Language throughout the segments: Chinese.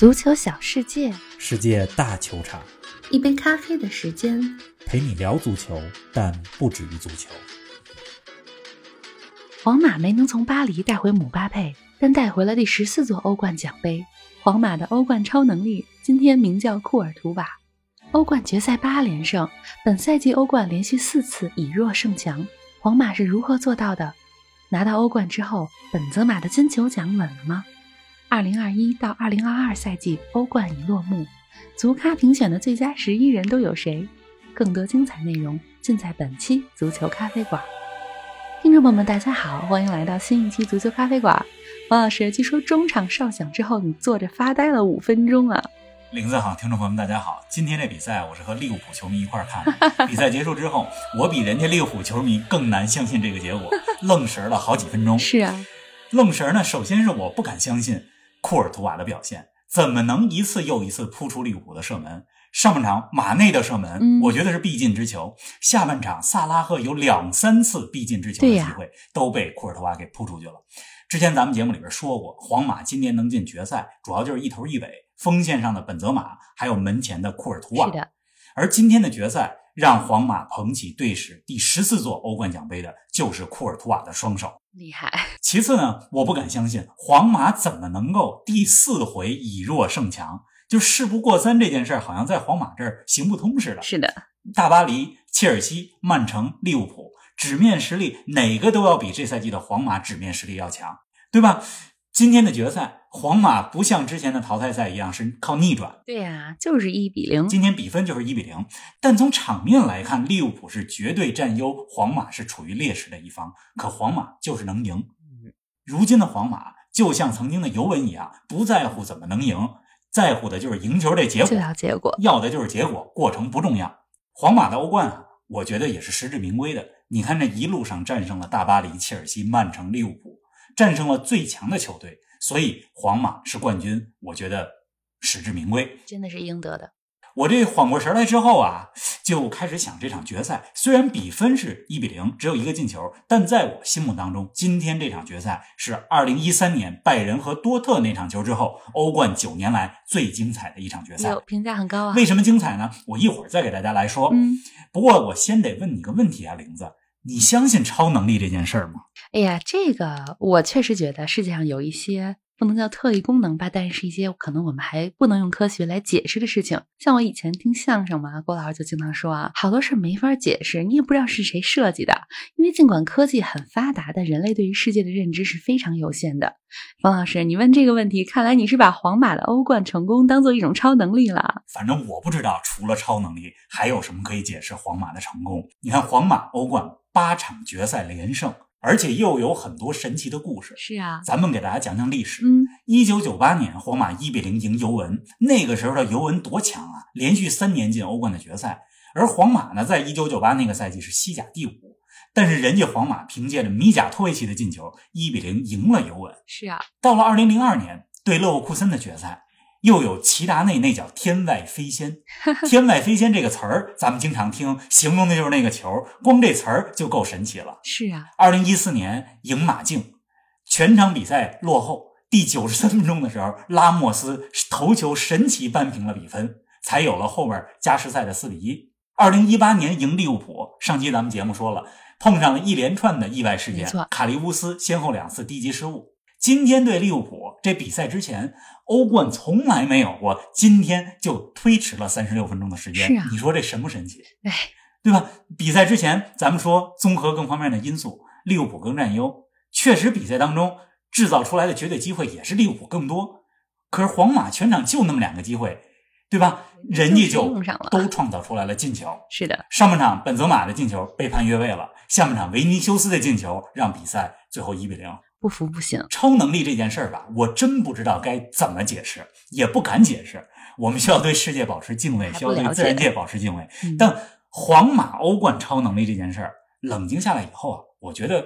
足球小世界，世界大球场，一杯咖啡的时间，陪你聊足球，但不止于足球。皇马没能从巴黎带回姆巴佩，但带回了第十四座欧冠奖杯。皇马的欧冠超能力今天名叫库尔图瓦。欧冠决赛八连胜，本赛季欧冠连续四次以弱胜强，皇马是如何做到的？拿到欧冠之后，本泽马的金球奖稳了吗？二零二一到二零二二赛季欧冠已落幕，足咖评选的最佳十一人都有谁？更多精彩内容尽在本期足球咖啡馆。听众朋友们，大家好，欢迎来到新一期足球咖啡馆。王老师，据说中场哨响之后，你坐着发呆了五分钟啊！林子好，听众朋友们，大家好。今天这比赛我是和利物浦球迷一块看的。比赛结束之后，我比人家利物浦球迷更难相信这个结果，愣神了好几分钟。是啊，愣神呢，首先是我不敢相信库尔图瓦的表现，怎么能一次又一次扑出利物浦的射门？上半场马内的射门，我觉得是必进之球。下半场萨拉赫有两三次必进之球的机会，都被库尔图瓦给扑出去了。之前咱们节目里边说过，皇马今年能进决赛，主要就是一头一尾。锋线上的本泽马，还有门前的库尔图瓦。是的。而今天的决赛，让皇马捧起队史第十四座欧冠奖杯的，就是库尔图瓦的双手。厉害。其次呢，我不敢相信皇马怎么能够第四回以弱胜强，就事不过三这件事儿，好像在皇马这儿行不通似的。是的。大巴黎、切尔西、曼城、利物浦，纸面实力哪个都要比这赛季的皇马纸面实力要强，对吧？今天的决赛，皇马不像之前的淘汰赛一样是靠逆转。对呀，就是一比零。今天比分就是一比零，但从场面来看，利物浦是绝对占优，皇马是处于劣势的一方。可皇马就是能赢。如今的皇马就像曾经的尤文一样，不在乎怎么能赢，在乎的就是赢球这结果。要结果，要的就是结果，过程不重要。皇马的欧冠啊，我觉得也是实至名归的。你看这一路上战胜了大巴黎、切尔西、曼城、利物浦。战胜了最强的球队，所以皇马是冠军，我觉得实至名归，真的是应得的。我这缓过神来之后啊，就开始想这场决赛。虽然比分是一比零，只有一个进球，但在我心目当中，今天这场决赛是二零一三年拜仁和多特那场球之后，欧冠九年来最精彩的一场决赛。评价很高啊！为什么精彩呢？我一会儿再给大家来说。嗯，不过我先得问你个问题啊，玲子。你相信超能力这件事儿吗？哎呀，这个我确实觉得世界上有一些不能叫特异功能吧，但是一些可能我们还不能用科学来解释的事情。像我以前听相声嘛，郭老师就经常说啊，好多事没法解释，你也不知道是谁设计的。因为尽管科技很发达，但人类对于世界的认知是非常有限的。方老师，你问这个问题，看来你是把皇马的欧冠成功当做一种超能力了。反正我不知道，除了超能力，还有什么可以解释皇马的成功？你看，皇马欧冠。八场决赛连胜，而且又有很多神奇的故事。是啊，咱们给大家讲讲历史。嗯，一九九八年，皇马一比零赢尤文，那个时候的尤文多强啊，连续三年进欧冠的决赛。而皇马呢，在一九九八那个赛季是西甲第五，但是人家皇马凭借着米贾托维奇的进球，一比零赢了尤文。是啊，到了二零零二年对勒沃库森的决赛。又有齐达内那脚天外飞仙，天外飞仙这个词儿，咱们经常听，形容的就是那个球，光这词儿就够神奇了。是啊，二零一四年赢马竞，全场比赛落后，第九十三分钟的时候，拉莫斯头球神奇扳平了比分，才有了后边加时赛的四比一。二零一八年赢利物浦，上期咱们节目说了，碰上了一连串的意外事件，卡利乌斯先后两次低级失误。今天对利物浦这比赛之前，欧冠从来没有过，今天就推迟了三十六分钟的时间。是啊，你说这神不神奇？哎，对吧？比赛之前咱们说综合各方面的因素，利物浦更占优，确实比赛当中制造出来的绝对机会也是利物浦更多。可是皇马全场就那么两个机会，对吧？人家就都创造出来了进球。是的，上半场本泽马的进球被判越位了，下半场维尼修斯的进球让比赛最后一比零。不服不行，超能力这件事儿吧，我真不知道该怎么解释，也不敢解释。我们需要对世界保持敬畏，需要对自然界保持敬畏。但皇马欧冠超能力这件事儿，冷静下来以后啊，我觉得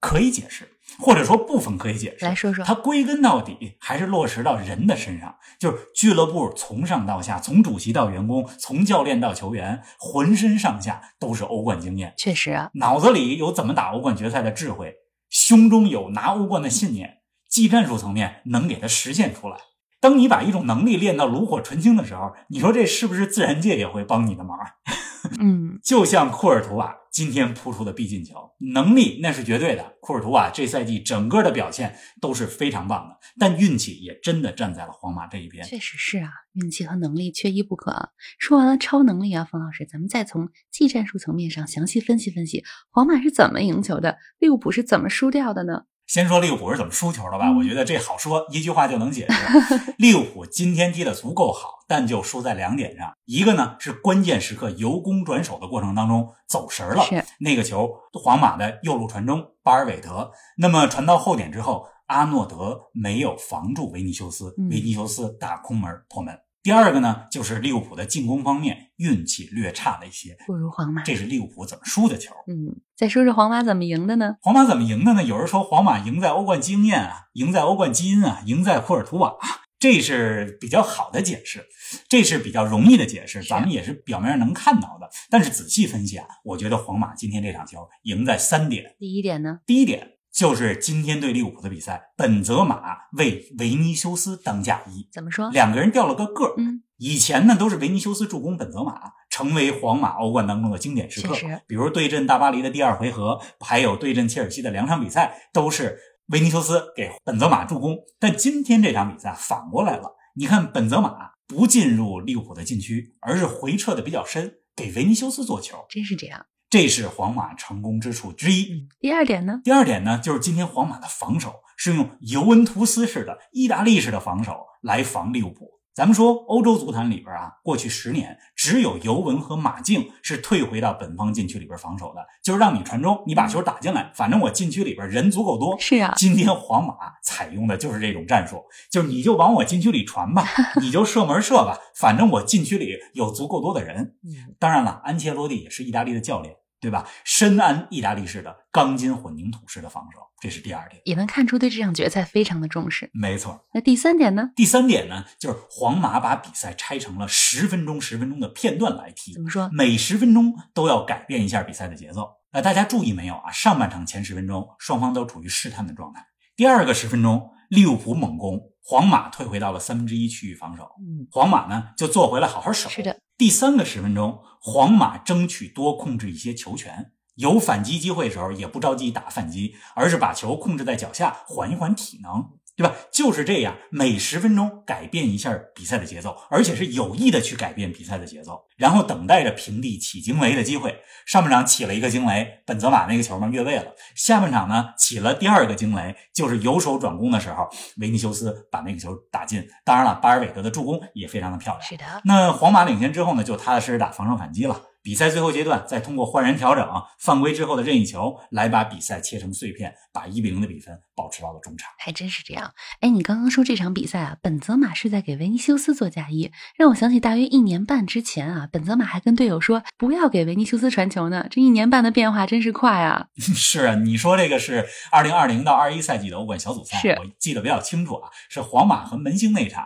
可以解释，或者说部分可以解释。来说说，它归根到底还是落实到人的身上，就是俱乐部从上到下，从主席到员工，从教练到球员，浑身上下都是欧冠经验。确实啊，脑子里有怎么打欧冠决赛的智慧。胸中有拿欧冠的信念，技战术层面能给它实现出来。当你把一种能力练到炉火纯青的时候，你说这是不是自然界也会帮你的忙？嗯，就像库尔图瓦今天扑出的必进球，能力那是绝对的。库尔图瓦这赛季整个的表现都是非常棒的，但运气也真的站在了皇马这一边。确实是啊，运气和能力缺一不可。说完了超能力啊，冯老师，咱们再从技战术层面上详细分析分析，皇马是怎么赢球的，利物浦是怎么输掉的呢？先说利物浦是怎么输球的吧，嗯我觉得这好说，一句话就能解释。利物浦今天踢得足够好，但就输在两点上，一个呢是关键时刻由攻转守的过程当中走神儿了，那个球皇马的右路传中，巴尔韦德，那么传到后点之后，阿诺德没有防住维尼修斯，嗯维尼修斯打空门破门。第二个呢，就是利物浦的进攻方面运气略差了一些，不如皇马。这是利物浦怎么输的球。嗯，再说说皇马怎么赢的呢？皇马怎么赢的呢？有人说皇马赢在欧冠经验啊，赢在欧冠基因啊，赢在库尔图瓦、啊，这是比较好的解释，这是比较容易的解释，咱们也是表面上能看到的。但是仔细分析啊，我觉得皇马今天这场球赢在三点。第一点呢？第一点就是今天对利物浦的比赛，本泽马为维尼修斯当嫁衣，怎么说？两个人掉了个个儿。嗯，以前呢都是维尼修斯助攻本泽马，成为皇马欧冠当中的经典时刻。比如对阵大巴黎的第二回合，还有对阵切尔西的两场比赛，都是维尼修斯给本泽马助攻。但今天这场比赛反过来了，你看本泽马不进入利物浦的禁区，而是回撤的比较深，给维尼修斯做球，真是这样。这是皇马成功之处之一。嗯，第二点呢？第二点呢，就是今天皇马的防守是用尤文图斯式的、意大利式的防守来防利物浦。咱们说，欧洲足坛里边啊，过去十年只有尤文和马竞是退回到本方禁区里边防守的，就是让你传中，你把球打进来，反正我禁区里边人足够多。是啊，今天皇马采用的就是这种战术，就是你就往我禁区里传吧，你就射门射吧，反正我禁区里有足够多的人。嗯，当然了，安切洛蒂也是意大利的教练，对吧？深谙意大利式的钢筋混凝土式的防守，这是第二点。也能看出对这场决赛非常的重视。没错。那第三点呢？第三点呢，就是皇马把比赛拆成了十分钟、十分钟的片段来踢怎，么说？每十分钟都要改变一下比赛的节奏。呃，大家注意没有啊？上半场前十分钟，双方都处于试探的状态。第二个十分钟，利物浦猛攻，皇马退回到了三分之一区域防守。嗯，皇马呢就坐回来好好守。是的。第三个十分钟，皇马争取多控制一些球权，有反击机会的时候也不着急打反击，而是把球控制在脚下，缓一缓体能，对吧？就是这样，每十分钟改变一下比赛的节奏，而且是有意的去改变比赛的节奏，然后等待着平地起惊雷的机会。上半场起了一个惊雷，本泽马那个球嘛越位了。下半场呢起了第二个惊雷，就是由守转攻的时候，维尼修斯把那个球打进。当然了，巴尔韦德的助攻也非常的漂亮。是的。那皇马领先之后呢，就踏踏实实打防守反击了。比赛最后阶段，再通过换人调整、犯规之后的任意球，来把比赛切成碎片，把一比零的比分保持到了中场。还真是这样。哎，你刚刚说这场比赛啊，本泽马是在给维尼修斯做嫁衣，让我想起大约一年半之前啊，本泽马还跟队友说不要给维尼修斯传球呢。这一年半的变化真是快啊！是啊，你说这个是二零二零到二一赛季的欧冠小组赛，我记得比较清楚啊，是皇马和门兴那场。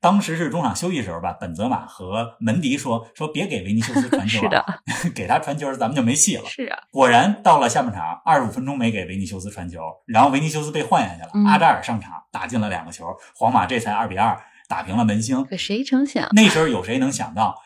当时是中场休息时候吧，本泽马和门迪说说别给维尼修斯传球、啊，是的，给他传球咱们就没戏了。是啊，果然到了下半场，二十五分钟没给维尼修斯传球，然后维尼修斯被换下去了，嗯阿扎尔上场打进了两个球，皇马这才二比二打平了门兴。可谁成想，那时候有谁能想到，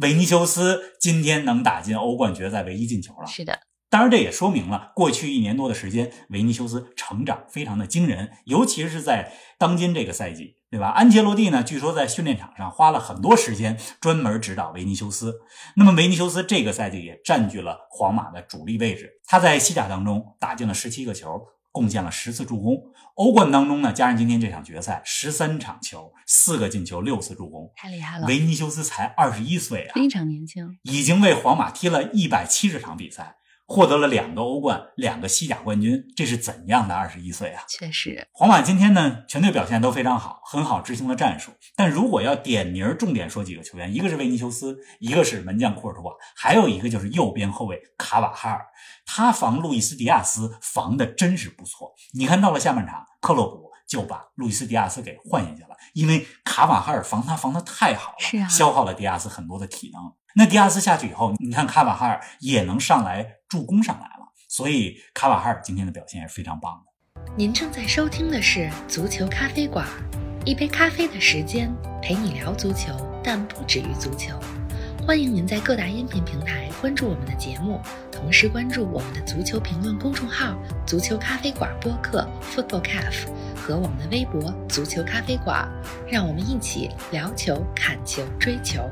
维尼修斯今天能打进欧冠决赛唯一进球了？是的，当然，这也说明了过去一年多的时间，维尼修斯成长非常的惊人，尤其是在当今这个赛季，对吧？安切洛蒂呢，据说在训练场上花了很多时间专门指导维尼修斯。那么，维尼修斯这个赛季也占据了皇马的主力位置，他在西甲当中打进了十七个球。贡献了十次助攻，欧冠当中呢，加上今天这场决赛，十三场球，四个进球，六次助攻。太厉害了，维尼修斯才二十一岁啊，非常年轻。已经为皇马踢了一百七十场比赛，获得了两个欧冠、两个西甲冠军，这是怎样的二十一岁啊？确实，皇马今天呢，全队表现都非常好，很好执行了战术。但如果要点名重点说几个球员，一个是维尼修斯，一个是门将库尔图瓦，还有一个就是右边后卫卡瓦哈尔。他防路易斯迪亚斯防的真是不错。你看到了下半场，克洛普就把路易斯迪亚斯给换下去了，因为卡瓦哈尔防他防的太好了，是啊消耗了迪亚斯很多的体能。那迪亚斯下去以后，你看卡瓦哈尔也能上来助攻上来了，所以卡瓦哈尔今天的表现也是非常棒的。您正在收听的是《足球咖啡馆》，一杯咖啡的时间，陪你聊足球，但不止于足球。欢迎您在各大音频平台关注我们的节目，同时关注我们的足球评论公众号“足球咖啡馆播客 ”（Football Cafe） 和我们的微博“足球咖啡馆”，让我们一起聊球、看球、追球。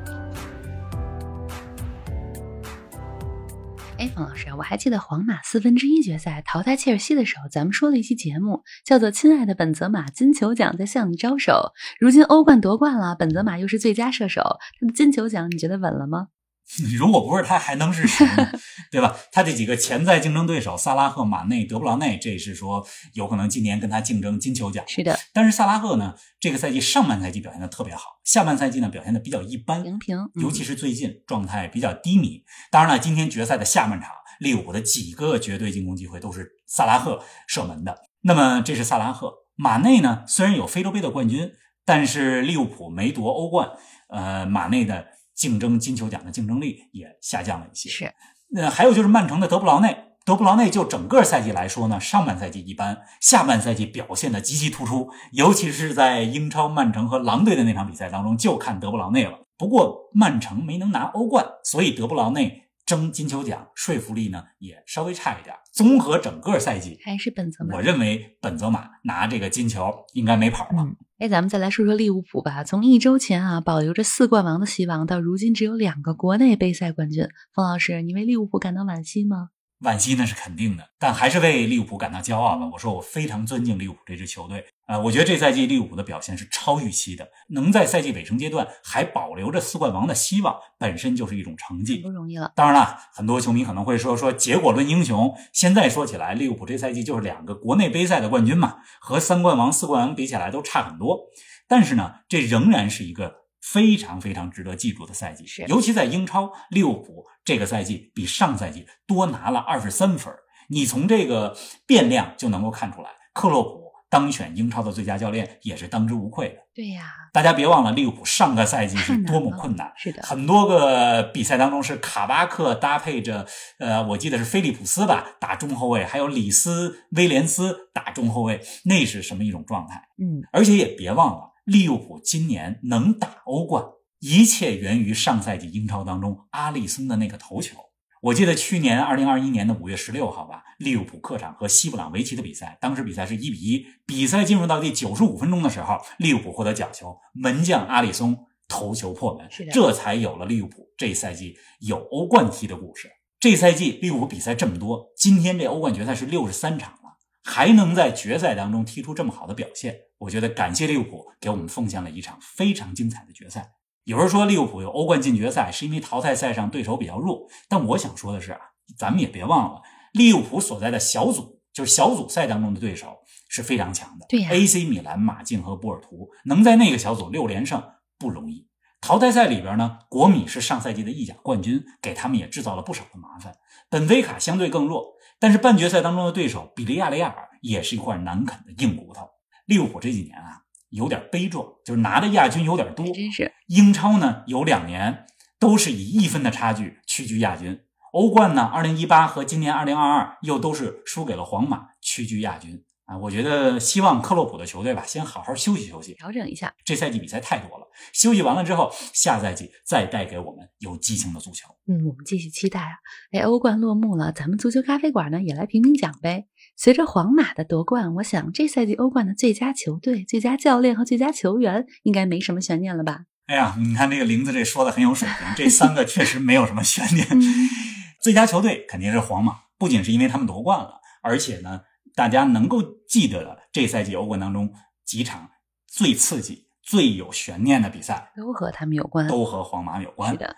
哎，冯老师，我还记得皇马四分之一决赛淘汰切尔西的时候，咱们说了一期节目，叫做《亲爱的本泽马，金球奖在向你招手》。如今欧冠夺冠了，本泽马又是最佳射手，他的金球奖你觉得稳了吗？如果不是他，还能是谁？对吧？他这几个潜在竞争对手萨拉赫、马内、德布劳内，这是说有可能今年跟他竞争金球奖。是的，但是萨拉赫呢，这个赛季上半赛季表现的特别好，下半赛季呢表现的比较一般，平平，尤其是最近状态比较低迷。当然了，今天决赛的下半场，利物浦的几个绝对进攻机会都是萨拉赫射门的。那么这是萨拉赫，马内呢？虽然有非洲杯的冠军，但是利物浦没夺欧冠，呃，马内的。竞争金球奖的竞争力也下降了一些。是，那还有就是曼城的德布劳内，德布劳内就整个赛季来说呢，上半赛季一般，下半赛季表现的极其突出，尤其是在英超曼城和狼队的那场比赛当中，就看德布劳内了。不过曼城没能拿欧冠，所以德布劳内。争金球奖说服力呢也稍微差一点。综合整个赛季，还是本泽马。我认为本泽马拿这个金球应该没跑了。哎，咱们再来说说利物浦吧。从一周前啊保留着四冠王的希望，到如今只有两个国内杯赛冠军。冯老师，你为利物浦感到惋惜吗？惋惜那是肯定的，但还是为利物浦感到骄傲吧。我说我非常尊敬利物浦这支球队。呃，我觉得这赛季利物浦的表现是超预期的，能在赛季尾声阶段还保留着四冠王的希望，本身就是一种成绩，不容易了。当然了，很多球迷可能会说说结果论英雄。现在说起来，利物浦这赛季就是两个国内杯赛的冠军嘛，和三冠王、四冠王比起来都差很多。但是呢，这仍然是一个非常非常值得记住的赛季，尤其在英超，利物浦这个赛季比上赛季多拿了二十三分，你从这个变量就能够看出来，克洛普。当选英超的最佳教练也是当之无愧的。对呀，大家别忘了利物浦上个赛季是多么困难。是的，很多个比赛当中是卡巴克搭配着，呃，我记得是菲利普斯吧打中后卫，还有里斯威廉斯打中后卫，那是什么一种状态？嗯，而且也别忘了，利物浦今年能打欧冠，一切源于上赛季英超当中阿里松的那个头球。我记得去年二零二一年的五月十六号吧，利物浦客场和西布朗维奇的比赛，当时比赛是一比一。比赛进入到第九十五分钟的时候，利物浦获得角球，门将阿里松头球破门，这才有了利物浦这赛季有欧冠踢的故事。这赛季利物浦比赛这么多，今天这欧冠决赛是六十三场了，还能在决赛当中踢出这么好的表现，我觉得感谢利物浦给我们奉献了一场非常精彩的决赛。有人说利物浦有欧冠进决赛是因为淘汰赛上对手比较弱，但我想说的是啊，咱们也别忘了利物浦所在的小组，就是小组赛当中的对手是非常强的。对呀，AC 米兰、马竞和波尔图能在那个小组六连胜不容易。淘汰赛里边呢，国米是上赛季的意甲冠军，给他们也制造了不少的麻烦。本菲卡相对更弱，但是半决赛当中的对手比利亚雷亚尔也是一块难啃的硬骨头。利物浦这几年啊。有点悲壮，就是拿的亚军有点多。真是英超呢，有两年都是以一分的差距屈居亚军。欧冠呢，二零一八和今年二零二二又都是输给了皇马，屈居亚军啊。我觉得希望克洛普的球队吧，先好好休息休息，调整一下。这赛季比赛太多了，休息完了之后，下赛季再带给我们有激情的足球。嗯，我们继续期待啊！哎，欧冠落幕了，咱们足球咖啡馆呢也来评评奖呗。随着皇马的夺冠，我想这赛季欧冠的最佳球队、最佳教练和最佳球员应该没什么悬念了吧？哎呀，你看这个林子这说的很有水平，这三个确实没有什么悬念。最佳球队肯定是皇马，不仅是因为他们夺冠了，而且呢，大家能够记得的这赛季欧冠当中几场最刺激、最有悬念的比赛，都和他们有关，都和皇马有关。是的，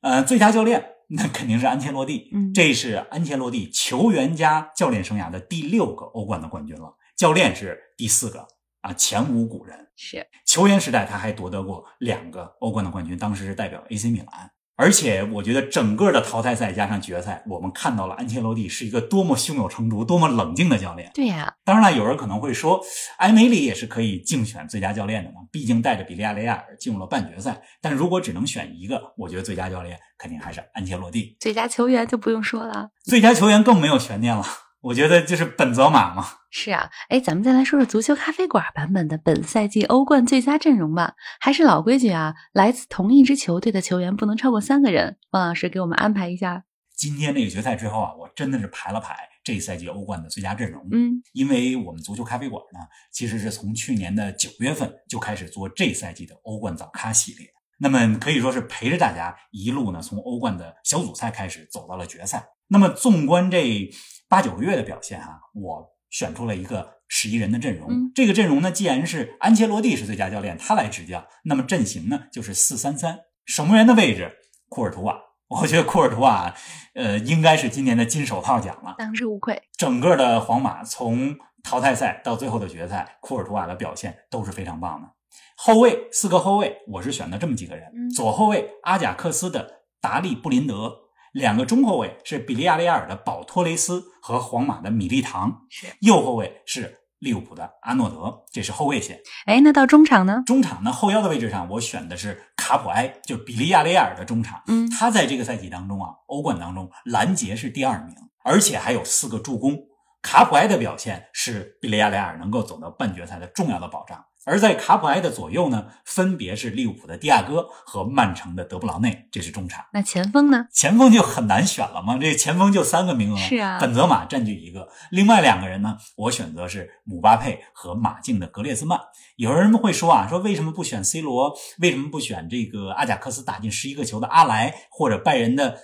呃，最佳教练。那肯定是安切洛蒂，嗯，这是安切洛蒂球员加教练生涯的第六个欧冠的冠军了，教练是第四个啊，前无古人。是球员时代他还夺得过两个欧冠的冠军，当时是代表 AC 米兰。而且我觉得整个的淘汰赛加上决赛，我们看到了安切洛蒂是一个多么胸有成竹、多么冷静的教练。对呀，当然了，有人可能会说，埃梅里也是可以竞选最佳教练的嘛，毕竟带着比利亚雷亚尔进入了半决赛。但如果只能选一个，我觉得最佳教练肯定还是安切洛蒂。最佳球员就不用说了，最佳球员更没有悬念了。我觉得就是本泽马嘛。是啊，哎，咱们再来说说足球咖啡馆版本的本赛季欧冠最佳阵容吧。还是老规矩啊，来自同一支球队的球员不能超过三个人。汪老师给我们安排一下。今天这个决赛之后啊，我真的是排了排这一赛季欧冠的最佳阵容。嗯，因为我们足球咖啡馆呢，其实是从去年的九月份就开始做这赛季的欧冠早咖系列。那么可以说是陪着大家一路呢，从欧冠的小组赛开始走到了决赛。那么纵观这八九个月的表现哈，我选出了一个十一人的阵容。这个阵容呢，既然是安切洛蒂是最佳教练，他来执教，那么阵型呢就是四三三。守门员的位置，库尔图瓦。我觉得库尔图瓦，呃，应该是今年的金手套奖了，当之无愧。整个的皇马从淘汰赛到最后的决赛，库尔图瓦的表现都是非常棒的。后卫四个后卫，我是选的这么几个人：左后卫阿贾克斯的达利布林德，两个中后卫是比利亚雷亚尔的保托雷斯和皇马的米利唐，右后卫是利物浦的阿诺德，这是后卫线。哎，那到中场呢？中场呢，后腰的位置上，我选的是卡普埃，就比利亚雷亚尔的中场。嗯，他在这个赛季当中啊，欧冠当中拦截是第二名，而且还有四个助攻。卡普埃的表现是比利亚雷亚尔能够走到半决赛的重要的保障。而在卡普埃的左右呢，分别是利物浦的迪亚哥和曼城的德布劳内，这是中场。那前锋呢？前锋就很难选了嘛，这前锋就三个名额，是啊，本泽马占据一个，另外两个人呢，我选择是姆巴佩和马竞的格列兹曼。有人会说啊，说为什么不选 C 罗？为什么不选这个阿贾克斯打进十一个球的阿莱，或者拜仁的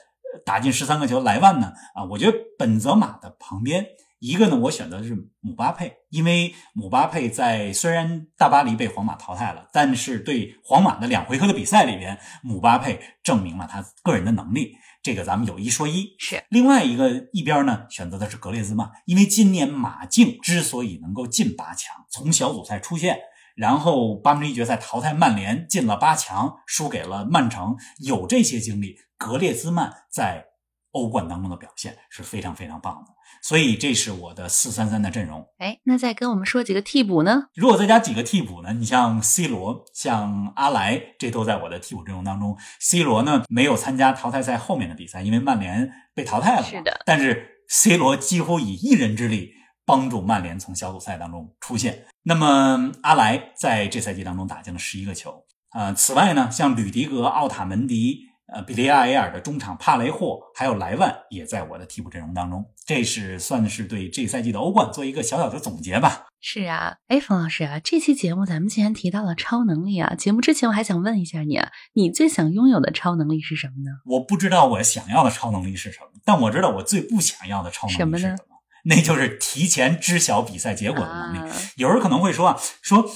打进十三个球莱万呢？啊，我觉得本泽马的旁边。一个呢，我选择的是姆巴佩，因为姆巴佩在虽然大巴黎被皇马淘汰了，但是对皇马的两回合的比赛里边，姆巴佩证明了他个人的能力。这个咱们有一说一。是另外一个一边呢，选择的是格列兹曼，因为今年马竞之所以能够进八强，从小组赛出现，然后八分之一决赛淘汰曼联，进了八强，输给了曼城，有这些经历，格列兹曼在欧冠当中的表现是非常非常棒的。所以这是我的四三三的阵容。哎，那再跟我们说几个替补呢？如果再加几个替补呢？你像 C 罗、像阿莱，这都在我的替补阵容当中。C 罗呢没有参加淘汰赛后面的比赛，因为曼联被淘汰了。是的。但是 C 罗几乎以一人之力帮助曼联从小组赛当中出现。那么阿莱在这赛季当中打进了十一个球。呃，此外呢，像吕迪格、奥塔门迪。呃，比利亚雷尔的中场帕雷霍还有莱万也在我的替补阵容当中，这是算是对这赛季的欧冠做一个小小的总结吧。是啊，哎，冯老师啊，这期节目咱们既然提到了超能力啊，节目之前我还想问一下你啊，你最想拥有的超能力是什么呢？我不知道我想要的超能力是什么，但我知道我最不想要的超能力是什么？什么呢？那就是提前知晓比赛结果的能力。有人可能会说啊，说。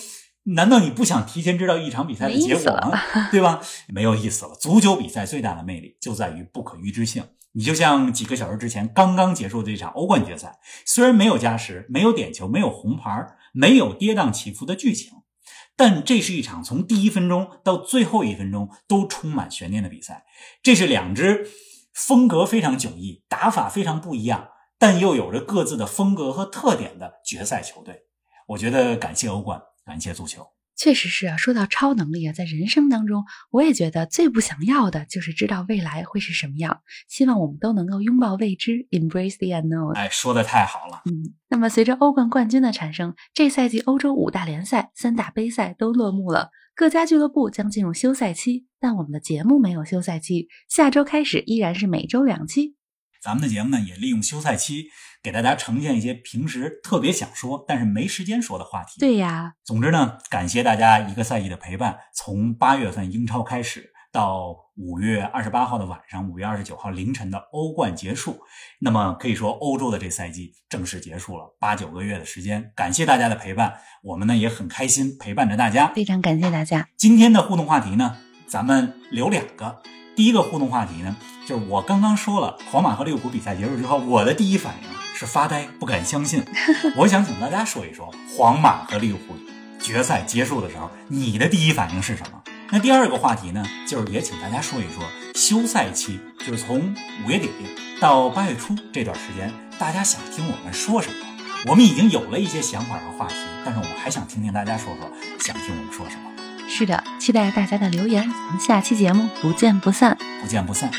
难道你不想提前知道一场比赛的结果吗？对吧？没有意思了。足球比赛最大的魅力就在于不可预知性。你就像几个小时之前刚刚结束的这场欧冠决赛，虽然没有加时、没有点球、没有红牌、没有跌宕起伏的剧情，但这是一场从第一分钟到最后一分钟都充满悬念的比赛。这是两支风格非常迥异、打法非常不一样，但又有着各自的风格和特点的决赛球队。我觉得感谢欧冠。感谢足球，确实是啊。说到超能力啊，在人生当中，我也觉得最不想要的就是知道未来会是什么样。希望我们都能够拥抱未知，embrace the unknown。哎，说的太好了。嗯，那么随着欧冠冠军的产生，这赛季欧洲五大联赛、三大杯赛都落幕了，各家俱乐部将进入休赛期。但我们的节目没有休赛期，下周开始依然是每周两期。咱们的节目呢，也利用休赛期给大家呈现一些平时特别想说但是没时间说的话题。对呀，总之呢，感谢大家一个赛季的陪伴。从八月份英超开始，到五月二十八号的晚上，五月二十九号凌晨的欧冠结束，那么可以说欧洲的这赛季正式结束了八九个月的时间。感谢大家的陪伴，我们呢也很开心陪伴着大家。非常感谢大家。今天的互动话题呢，咱们留两个。第一个互动话题呢，就是我刚刚说了，皇马和利物浦比赛结束之后，我的第一反应是发呆，不敢相信。我想请大家说一说，皇马和利物浦决赛结束的时候，你的第一反应是什么？那第二个话题呢，就是也请大家说一说休赛期，就是从五月底到八月初这段时间，大家想听我们说什么？我们已经有了一些想法和话题，但是我们还想听听大家说说，想听我们说什么。是的，期待大家的留言，我们下期节目不见不散，不见不散。